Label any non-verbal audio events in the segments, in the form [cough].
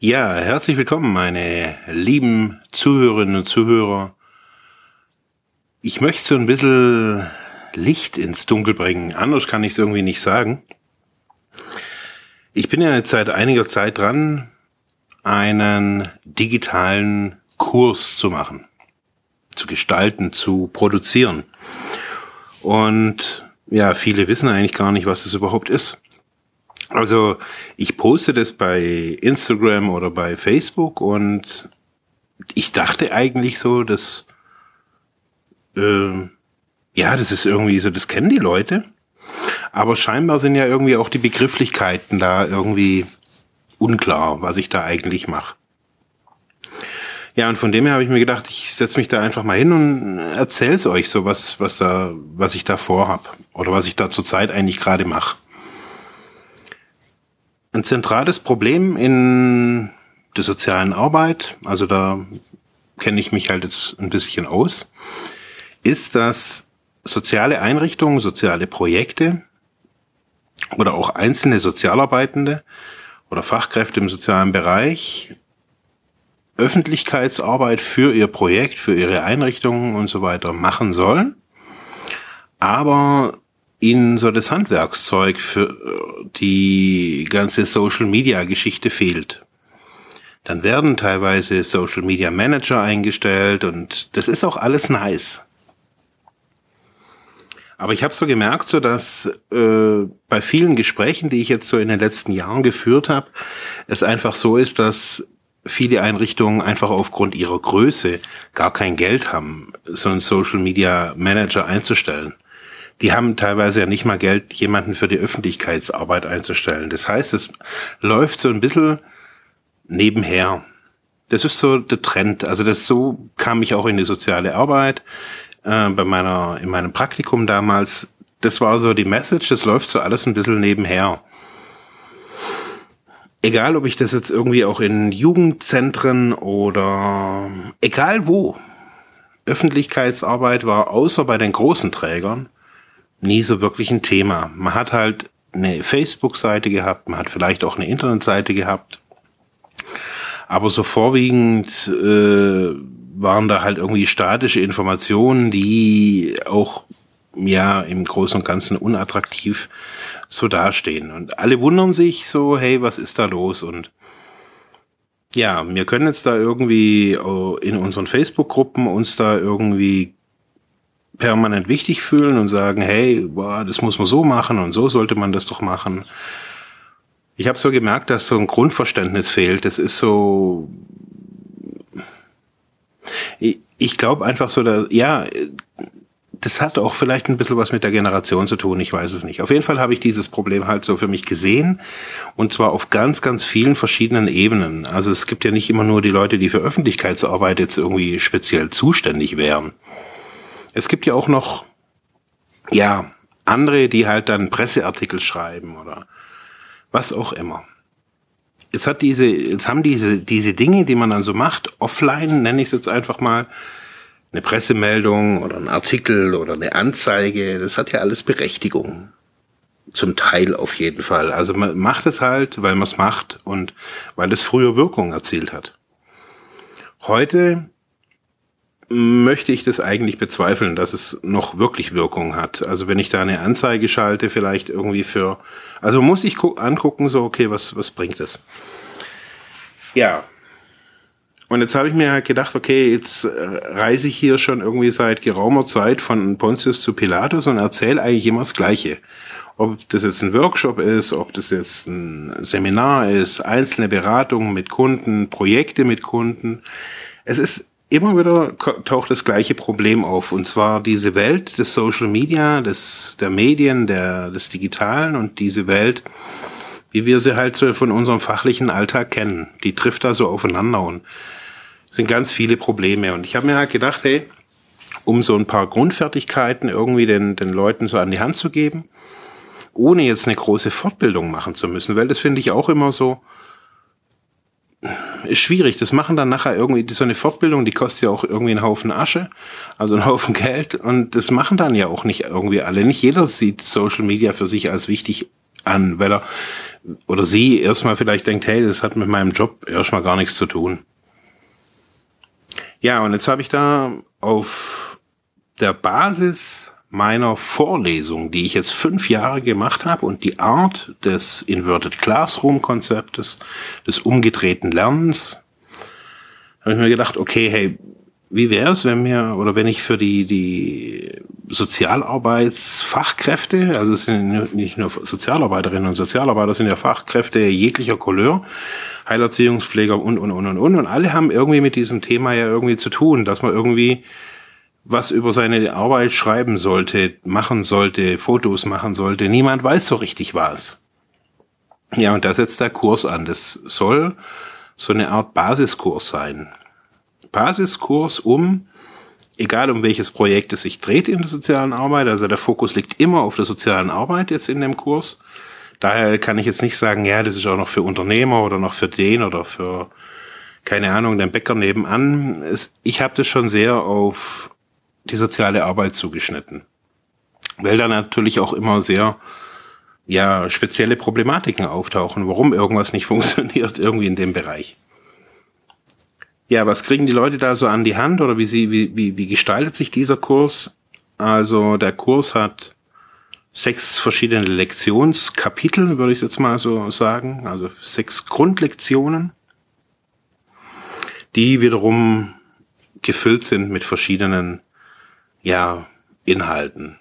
Ja, herzlich willkommen, meine lieben Zuhörerinnen und Zuhörer. Ich möchte so ein bisschen Licht ins Dunkel bringen. Anders kann ich es irgendwie nicht sagen. Ich bin ja jetzt seit einiger Zeit dran, einen digitalen Kurs zu machen, zu gestalten, zu produzieren. Und ja, viele wissen eigentlich gar nicht, was das überhaupt ist. Also ich poste das bei Instagram oder bei Facebook und ich dachte eigentlich so, dass äh, ja, das ist irgendwie so, das kennen die Leute. Aber scheinbar sind ja irgendwie auch die Begrifflichkeiten da irgendwie unklar, was ich da eigentlich mache. Ja, und von dem her habe ich mir gedacht, ich setze mich da einfach mal hin und erzähl's euch so, was, was da, was ich da vorhab oder was ich da zurzeit eigentlich gerade mache. Ein zentrales Problem in der sozialen Arbeit, also da kenne ich mich halt jetzt ein bisschen aus, ist, dass soziale Einrichtungen, soziale Projekte oder auch einzelne Sozialarbeitende oder Fachkräfte im sozialen Bereich Öffentlichkeitsarbeit für ihr Projekt, für ihre Einrichtungen und so weiter machen sollen, aber ihnen so das Handwerkszeug für die ganze Social Media Geschichte fehlt. Dann werden teilweise Social Media Manager eingestellt und das ist auch alles nice. Aber ich habe so gemerkt, so dass äh, bei vielen Gesprächen, die ich jetzt so in den letzten Jahren geführt habe, es einfach so ist, dass viele Einrichtungen einfach aufgrund ihrer Größe gar kein Geld haben, so einen Social Media Manager einzustellen die haben teilweise ja nicht mal Geld, jemanden für die Öffentlichkeitsarbeit einzustellen. Das heißt, es läuft so ein bisschen nebenher. Das ist so der Trend. Also das so kam ich auch in die soziale Arbeit äh, bei meiner in meinem Praktikum damals. Das war so die Message. Das läuft so alles ein bisschen nebenher. Egal, ob ich das jetzt irgendwie auch in Jugendzentren oder egal wo. Öffentlichkeitsarbeit war außer bei den großen Trägern nie so wirklich ein Thema. Man hat halt eine Facebook-Seite gehabt, man hat vielleicht auch eine Internetseite gehabt, aber so vorwiegend äh, waren da halt irgendwie statische Informationen, die auch ja im Großen und Ganzen unattraktiv so dastehen. Und alle wundern sich so, hey, was ist da los? Und ja, wir können jetzt da irgendwie in unseren Facebook-Gruppen uns da irgendwie permanent wichtig fühlen und sagen, hey, boah, das muss man so machen und so sollte man das doch machen. Ich habe so gemerkt, dass so ein Grundverständnis fehlt. Das ist so, ich, ich glaube einfach so, dass, ja, das hat auch vielleicht ein bisschen was mit der Generation zu tun, ich weiß es nicht. Auf jeden Fall habe ich dieses Problem halt so für mich gesehen und zwar auf ganz, ganz vielen verschiedenen Ebenen. Also es gibt ja nicht immer nur die Leute, die für Öffentlichkeitsarbeit jetzt irgendwie speziell zuständig wären. Es gibt ja auch noch, ja, andere, die halt dann Presseartikel schreiben oder was auch immer. Es hat diese, jetzt haben diese, diese Dinge, die man dann so macht, offline, nenne ich es jetzt einfach mal, eine Pressemeldung oder ein Artikel oder eine Anzeige, das hat ja alles Berechtigung. Zum Teil auf jeden Fall. Also man macht es halt, weil man es macht und weil es früher Wirkung erzielt hat. Heute möchte ich das eigentlich bezweifeln, dass es noch wirklich Wirkung hat. Also wenn ich da eine Anzeige schalte, vielleicht irgendwie für, also muss ich angucken, so, okay, was, was bringt es? Ja. Und jetzt habe ich mir halt gedacht, okay, jetzt reise ich hier schon irgendwie seit geraumer Zeit von Pontius zu Pilatus und erzähle eigentlich immer das Gleiche. Ob das jetzt ein Workshop ist, ob das jetzt ein Seminar ist, einzelne Beratungen mit Kunden, Projekte mit Kunden. Es ist immer wieder taucht das gleiche Problem auf. Und zwar diese Welt des Social Media, des, der Medien, der, des Digitalen und diese Welt, wie wir sie halt von unserem fachlichen Alltag kennen. Die trifft da so aufeinander und sind ganz viele Probleme. Und ich habe mir halt gedacht, hey, um so ein paar Grundfertigkeiten irgendwie den, den Leuten so an die Hand zu geben, ohne jetzt eine große Fortbildung machen zu müssen, weil das finde ich auch immer so, ist schwierig. Das machen dann nachher irgendwie so eine Fortbildung, die kostet ja auch irgendwie einen Haufen Asche, also einen Haufen [laughs] Geld. Und das machen dann ja auch nicht irgendwie alle. Nicht jeder sieht Social Media für sich als wichtig an, weil er oder sie erstmal vielleicht denkt, hey, das hat mit meinem Job erstmal gar nichts zu tun. Ja, und jetzt habe ich da auf der Basis meiner Vorlesung, die ich jetzt fünf Jahre gemacht habe und die Art des Inverted Classroom Konzeptes, des umgedrehten Lernens, habe ich mir gedacht, okay, hey, wie wäre es, wenn mir oder wenn ich für die die Sozialarbeitsfachkräfte, also es sind nicht nur Sozialarbeiterinnen und Sozialarbeiter, sind ja Fachkräfte jeglicher Couleur, Heilerziehungspfleger und und und und und und alle haben irgendwie mit diesem Thema ja irgendwie zu tun, dass man irgendwie was über seine Arbeit schreiben sollte, machen sollte, Fotos machen sollte. Niemand weiß so richtig was. Ja, und da setzt der Kurs an. Das soll so eine Art Basiskurs sein. Basiskurs, um, egal um welches Projekt es sich dreht in der sozialen Arbeit, also der Fokus liegt immer auf der sozialen Arbeit jetzt in dem Kurs. Daher kann ich jetzt nicht sagen, ja, das ist auch noch für Unternehmer oder noch für den oder für, keine Ahnung, den Bäcker nebenan. ich habe das schon sehr auf die soziale Arbeit zugeschnitten. Weil da natürlich auch immer sehr ja, spezielle Problematiken auftauchen, warum irgendwas nicht [laughs] funktioniert, irgendwie in dem Bereich. Ja, was kriegen die Leute da so an die Hand oder wie, sie, wie, wie, wie gestaltet sich dieser Kurs? Also der Kurs hat sechs verschiedene Lektionskapitel, würde ich jetzt mal so sagen, also sechs Grundlektionen, die wiederum gefüllt sind mit verschiedenen ja, Inhalten.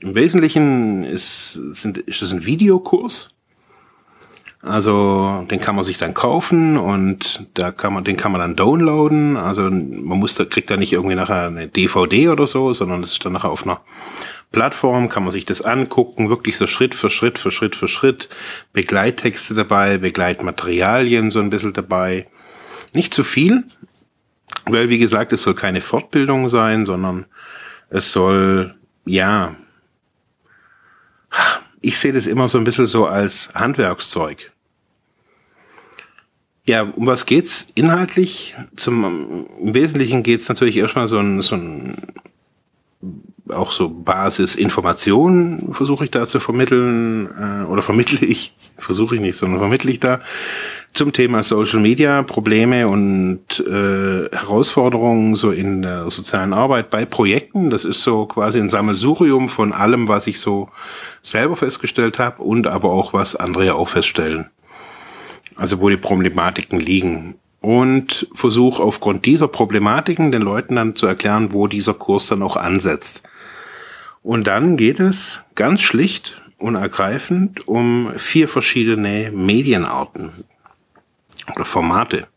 Im Wesentlichen ist, sind, ist es ein Videokurs. Also den kann man sich dann kaufen und da kann man, den kann man dann downloaden. Also man muss da, kriegt da nicht irgendwie nachher eine DVD oder so, sondern es ist dann nachher auf einer Plattform, kann man sich das angucken, wirklich so Schritt für Schritt für Schritt für Schritt. Begleittexte dabei, Begleitmaterialien so ein bisschen dabei. Nicht zu viel, weil wie gesagt, es soll keine Fortbildung sein, sondern es soll, ja, ich sehe das immer so ein bisschen so als Handwerkszeug. Ja, um was geht's inhaltlich? Zum, Im Wesentlichen geht's natürlich erstmal so ein, so ein auch so Basisinformationen versuche ich da zu vermitteln äh, oder vermittle ich, [laughs] versuche ich nicht, sondern vermittle ich da zum Thema Social Media, Probleme und äh, Herausforderungen so in der sozialen Arbeit bei Projekten. Das ist so quasi ein Sammelsurium von allem, was ich so selber festgestellt habe und aber auch was andere auch feststellen. Also wo die Problematiken liegen. Und versuche aufgrund dieser Problematiken den Leuten dann zu erklären, wo dieser Kurs dann auch ansetzt. Und dann geht es ganz schlicht und ergreifend um vier verschiedene Medienarten oder Formate.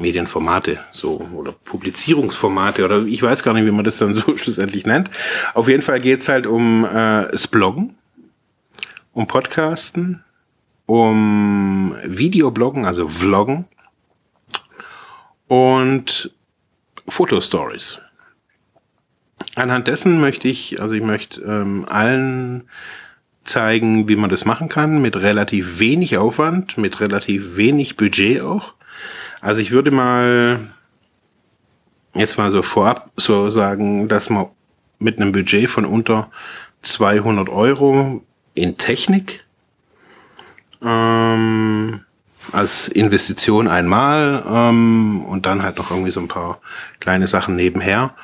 Medienformate, so, oder Publizierungsformate, oder ich weiß gar nicht, wie man das dann [laughs] so schlussendlich nennt. Auf jeden Fall geht's halt um äh, das Bloggen, um Podcasten, um Videobloggen, also Vloggen und Fotostories. Anhand dessen möchte ich, also ich möchte ähm, allen zeigen, wie man das machen kann, mit relativ wenig Aufwand, mit relativ wenig Budget auch. Also ich würde mal jetzt mal so vorab so sagen, dass man mit einem Budget von unter 200 Euro in Technik ähm, als Investition einmal ähm, und dann halt noch irgendwie so ein paar kleine Sachen nebenher,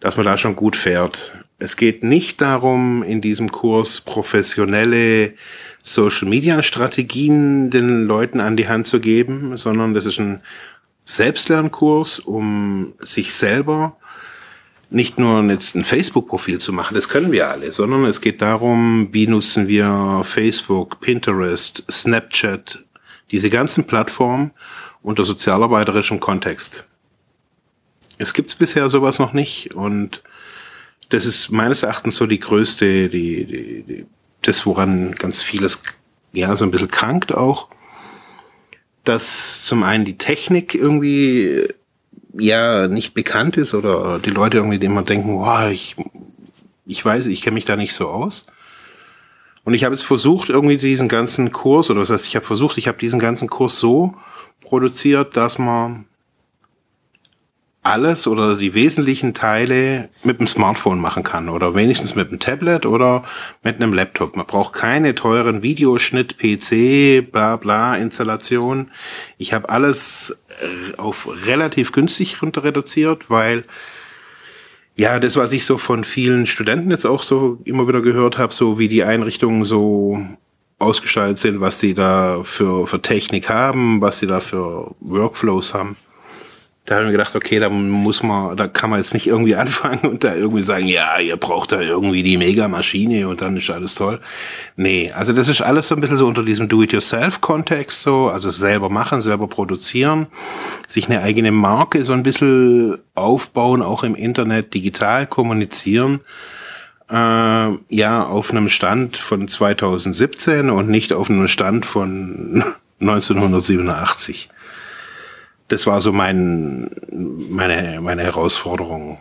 dass man da schon gut fährt. Es geht nicht darum, in diesem Kurs professionelle Social-Media-Strategien den Leuten an die Hand zu geben, sondern das ist ein Selbstlernkurs, um sich selber nicht nur jetzt ein Facebook-Profil zu machen, das können wir alle, sondern es geht darum, wie nutzen wir Facebook, Pinterest, Snapchat, diese ganzen Plattformen unter sozialarbeiterischem Kontext. Es gibt bisher sowas noch nicht und das ist meines Erachtens so die größte, die, die, die, das, woran ganz vieles ja, so ein bisschen krankt auch, dass zum einen die Technik irgendwie ja nicht bekannt ist oder die Leute irgendwie immer denken, wow, ich, ich weiß, ich kenne mich da nicht so aus. Und ich habe jetzt versucht, irgendwie diesen ganzen Kurs, oder das heißt, ich habe versucht, ich habe diesen ganzen Kurs so produziert, dass man alles oder die wesentlichen Teile mit dem Smartphone machen kann oder wenigstens mit einem Tablet oder mit einem Laptop. Man braucht keine teuren Videoschnitt, PC, bla bla Installation. Ich habe alles auf relativ günstig runter reduziert, weil ja, das, was ich so von vielen Studenten jetzt auch so immer wieder gehört habe, so wie die Einrichtungen so ausgestaltet sind, was sie da für, für Technik haben, was sie da für Workflows haben da haben wir gedacht, okay, da muss man, da kann man jetzt nicht irgendwie [laughs] anfangen und da irgendwie sagen, ja, ihr braucht da irgendwie die Mega-Maschine und dann ist alles toll. Nee, also das ist alles so ein bisschen so unter diesem Do-it-yourself-Kontext so, also selber machen, selber produzieren, sich eine eigene Marke so ein bisschen aufbauen, auch im Internet, digital kommunizieren. Äh, ja, auf einem Stand von 2017 und nicht auf einem Stand von [laughs] 1987. das war so mein, meine, meine Herausforderung.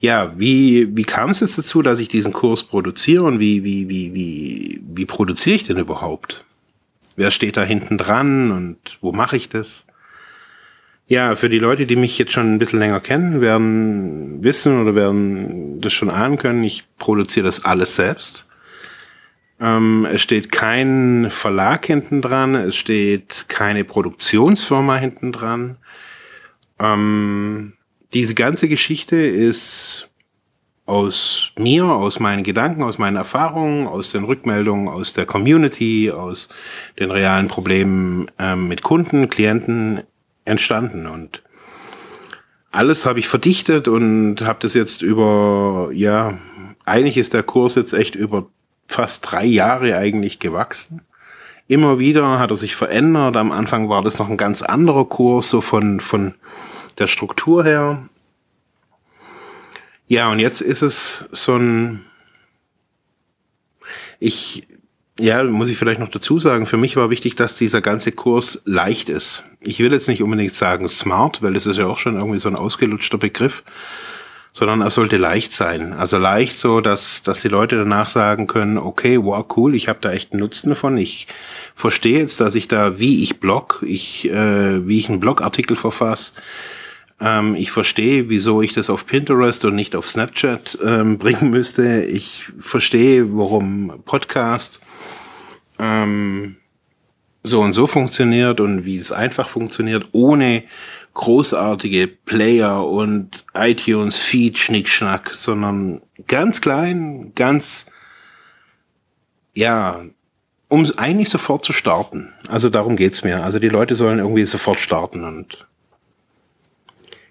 Ja, wie, wie kam es jetzt dazu, dass ich diesen Kurs produziere und wie, wie, wie, wie, wie produziere ich denn überhaupt? Wer steht da hinten dran und wo mache ich das? Ja, für die Leute, die mich jetzt schon ein bisschen länger kennen, werden wissen oder werden das schon ahnen können, ich produziere das alles selbst. Ähm, es steht kein Verlag hinten dran, es steht keine Produktionsfirma hinten dran. Ähm, diese ganze Geschichte ist aus mir, aus meinen Gedanken, aus meinen Erfahrungen, aus den Rückmeldungen aus der Community, aus den realen Problemen ähm, mit Kunden, Klienten entstanden und alles habe ich verdichtet und habe das jetzt über, ja, eigentlich ist der Kurs jetzt echt über fast drei Jahre eigentlich gewachsen. Immer wieder hat er sich verändert. Am Anfang war das noch ein ganz anderer Kurs, so von, von der Struktur her. Ja, und jetzt ist es so ein, ich, ja, muss ich vielleicht noch dazu sagen, für mich war wichtig, dass dieser ganze Kurs leicht ist. Ich will jetzt nicht unbedingt sagen smart, weil das ist ja auch schon irgendwie so ein ausgelutschter Begriff sondern er sollte leicht sein. Also leicht so, dass, dass die Leute danach sagen können, okay, wow, cool, ich habe da echt einen Nutzen davon. Ich verstehe jetzt, dass ich da, wie ich blog, ich, äh, wie ich einen Blogartikel verfasse, ähm, ich verstehe, wieso ich das auf Pinterest und nicht auf Snapchat ähm, [laughs] bringen müsste. Ich verstehe, warum Podcast ähm, so und so funktioniert und wie es einfach funktioniert, ohne großartige Player und iTunes Feed Schnickschnack, sondern ganz klein, ganz, ja, um eigentlich sofort zu starten. Also darum geht's mir. Also die Leute sollen irgendwie sofort starten und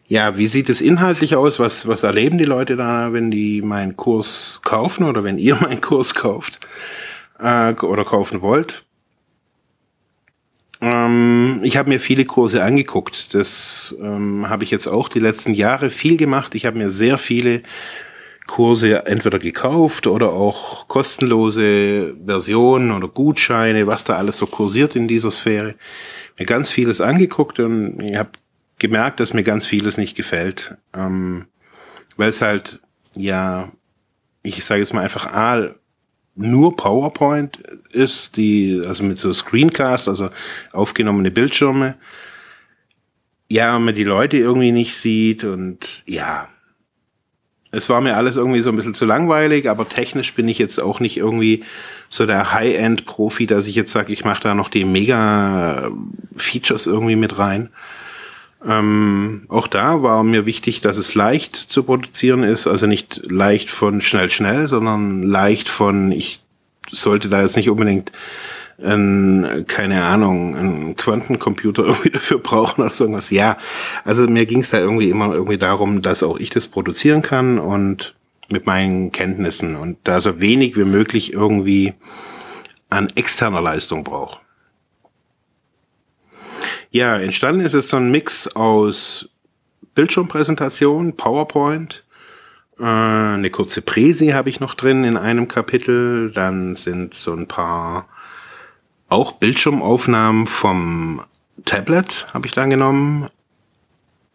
ja, wie sieht es inhaltlich aus? Was, was erleben die Leute da, wenn die meinen Kurs kaufen oder wenn ihr [laughs] meinen Kurs kauft äh, oder kaufen wollt? Ähm, ich habe mir viele Kurse angeguckt. Das ähm, habe ich jetzt auch die letzten Jahre viel gemacht. Ich habe mir sehr viele Kurse entweder gekauft oder auch kostenlose Versionen oder Gutscheine, was da alles so kursiert in dieser Sphäre. Mir ganz vieles angeguckt und ich habe gemerkt, dass mir ganz vieles nicht gefällt. Ähm, weil es halt, ja, ich sage jetzt mal einfach A, nur PowerPoint ist, die, also mit so Screencast, also aufgenommene Bildschirme. Ja, man die Leute irgendwie nicht sieht und ja, es war mir alles irgendwie so ein bisschen zu langweilig, aber technisch bin ich jetzt auch nicht irgendwie so der High-End-Profi, dass ich jetzt sage, ich mache da noch die Mega-Features irgendwie mit rein. Ähm, auch da war mir wichtig, dass es leicht zu produzieren ist, also nicht leicht von schnell schnell, sondern leicht von ich sollte da jetzt nicht unbedingt ein, keine Ahnung, einen Quantencomputer [laughs] irgendwie dafür brauchen oder so irgendwas. Ja, also mir ging es da irgendwie immer irgendwie darum, dass auch ich das produzieren kann und mit meinen Kenntnissen und da so wenig wie möglich irgendwie an externer Leistung brauche. Ja, entstanden ist es so ein Mix aus Bildschirmpräsentation, PowerPoint, Äh, eine kurze Präsi habe ich noch drin in einem Kapitel. Dann sind so ein paar auch Bildschirmaufnahmen vom Tablet habe ich dann genommen.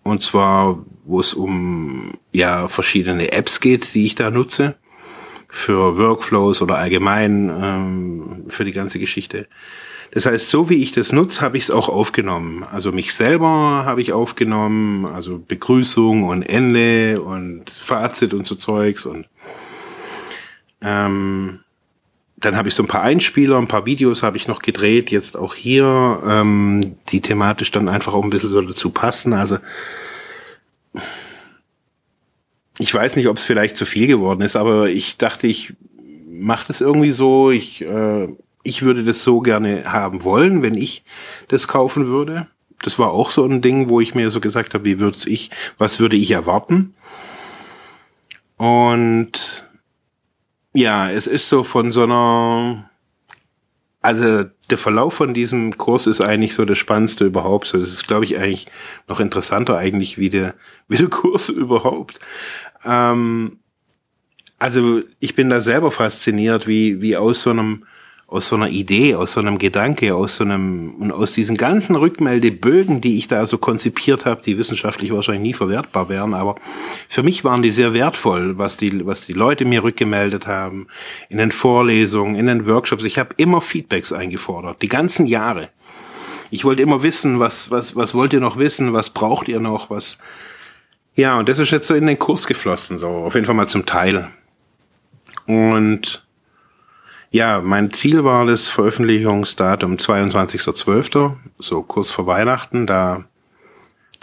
Und zwar, wo es um ja verschiedene Apps geht, die ich da nutze für Workflows oder allgemein ähm, für die ganze Geschichte. Das heißt, so wie ich das nutze, habe ich es auch aufgenommen. Also mich selber habe ich aufgenommen, also Begrüßung und Ende und Fazit und so Zeugs und ähm, dann habe ich so ein paar Einspieler, ein paar Videos habe ich noch gedreht, jetzt auch hier, ähm, die thematisch dann einfach auch ein bisschen so dazu passen. Also ich weiß nicht, ob es vielleicht zu viel geworden ist, aber ich dachte, ich mache das irgendwie so. Ich, äh, ich würde das so gerne haben wollen, wenn ich das kaufen würde. Das war auch so ein Ding, wo ich mir so gesagt habe, wie würde ich, was würde ich erwarten? Und ja, es ist so von so einer, also der Verlauf von diesem Kurs ist eigentlich so das Spannendste überhaupt. So, das ist, glaube ich, eigentlich noch interessanter eigentlich wie der, wie der Kurs [laughs] überhaupt. Ähm, also ich bin da selber fasziniert, wie, wie aus so einem aus so einer Idee, aus so einem Gedanke, aus so einem und aus diesen ganzen Rückmeldebögen, die ich da so konzipiert habe, die wissenschaftlich wahrscheinlich nie verwertbar wären, aber für mich waren die sehr wertvoll, was die was die Leute mir rückgemeldet haben in den Vorlesungen, in den Workshops. Ich habe immer Feedbacks eingefordert, die ganzen Jahre. Ich wollte immer wissen, was was was wollt ihr noch wissen, was braucht ihr noch, was ja, und das ist jetzt so in den Kurs geflossen, so auf jeden Fall mal zum Teil. Und ja, mein Ziel war das Veröffentlichungsdatum 22.12., so kurz vor Weihnachten. Da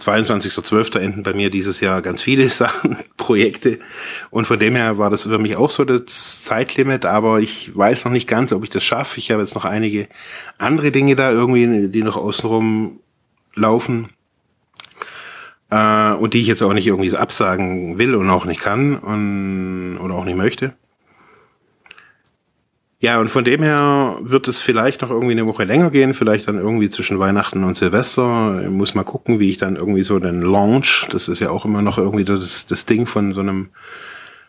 22.12. enden bei mir dieses Jahr ganz viele [laughs] Sachen, Projekte. Und von dem her war das für mich auch so das Zeitlimit, aber ich weiß noch nicht ganz, ob ich das schaffe. Ich habe jetzt noch einige andere Dinge da irgendwie, die noch außenrum laufen. Äh, und die ich jetzt auch nicht irgendwie absagen will und auch nicht kann und, oder auch nicht möchte. Ja, und von dem her wird es vielleicht noch irgendwie eine Woche länger gehen, vielleicht dann irgendwie zwischen Weihnachten und Silvester. Ich muss mal gucken, wie ich dann irgendwie so den Launch, das ist ja auch immer noch irgendwie das, das Ding von so einem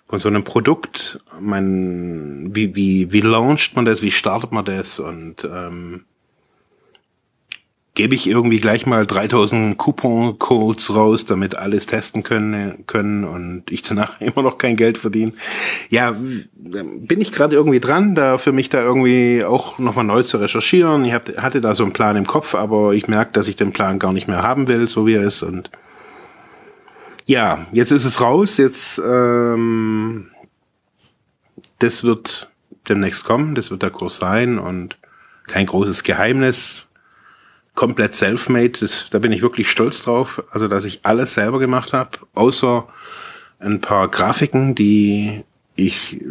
von so einem Produkt. Mein, wie, wie, wie launcht man das, wie startet man das und ähm, gebe ich irgendwie gleich mal 3000 Coupon-Codes raus, damit alles testen können, können und ich danach [laughs] immer noch kein Geld verdiene. Ja, bin ich gerade irgendwie dran, da für mich da irgendwie auch nochmal neu zu recherchieren. Ich hab, hatte da so einen Plan im Kopf, aber ich merke, dass ich den Plan gar nicht mehr haben will, so wie er ist. Und ja, jetzt ist es raus. Jetzt ähm, das wird demnächst kommen, das wird der Kurs sein und kein großes Geheimnis komplett self-made. Da bin ich wirklich stolz drauf. Also, dass ich alles selber gemacht habe, außer ein paar Grafiken, die ich,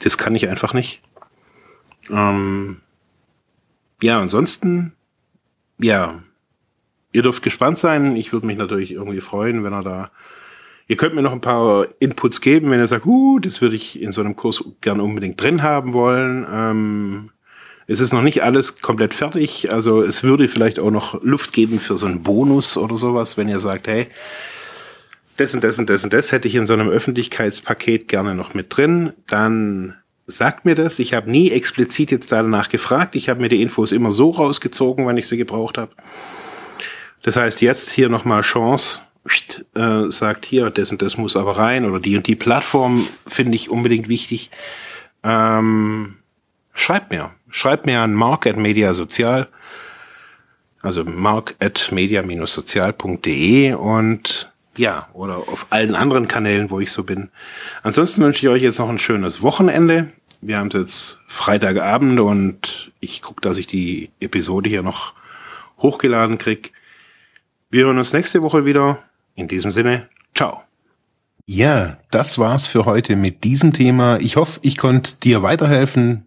das kann ich einfach nicht. Ähm, ja, ansonsten, ja, ihr dürft gespannt sein. Ich würde mich natürlich irgendwie freuen, wenn er da. Ihr könnt mir noch ein paar Inputs geben, wenn ihr sagt, uh, das würde ich in so einem Kurs gern unbedingt drin haben wollen. Ähm, es ist noch nicht alles komplett fertig. Also es würde vielleicht auch noch Luft geben für so einen Bonus oder sowas, wenn ihr sagt, hey, das und das und das und das hätte ich in so einem Öffentlichkeitspaket gerne noch mit drin, dann sagt mir das. Ich habe nie explizit jetzt danach gefragt. Ich habe mir die Infos immer so rausgezogen, wenn ich sie gebraucht habe. Das heißt, jetzt hier nochmal Chance, äh, sagt hier, das und das muss aber rein oder die und die Plattform finde ich unbedingt wichtig. Ähm, schreibt mir. Schreibt mir an mark at mediasozial, also mark at media-sozial.de und ja, oder auf allen anderen Kanälen, wo ich so bin. Ansonsten wünsche ich euch jetzt noch ein schönes Wochenende. Wir haben es jetzt Freitagabend und ich gucke, dass ich die Episode hier noch hochgeladen krieg. Wir hören uns nächste Woche wieder. In diesem Sinne, ciao. Ja, das war's für heute mit diesem Thema. Ich hoffe, ich konnte dir weiterhelfen,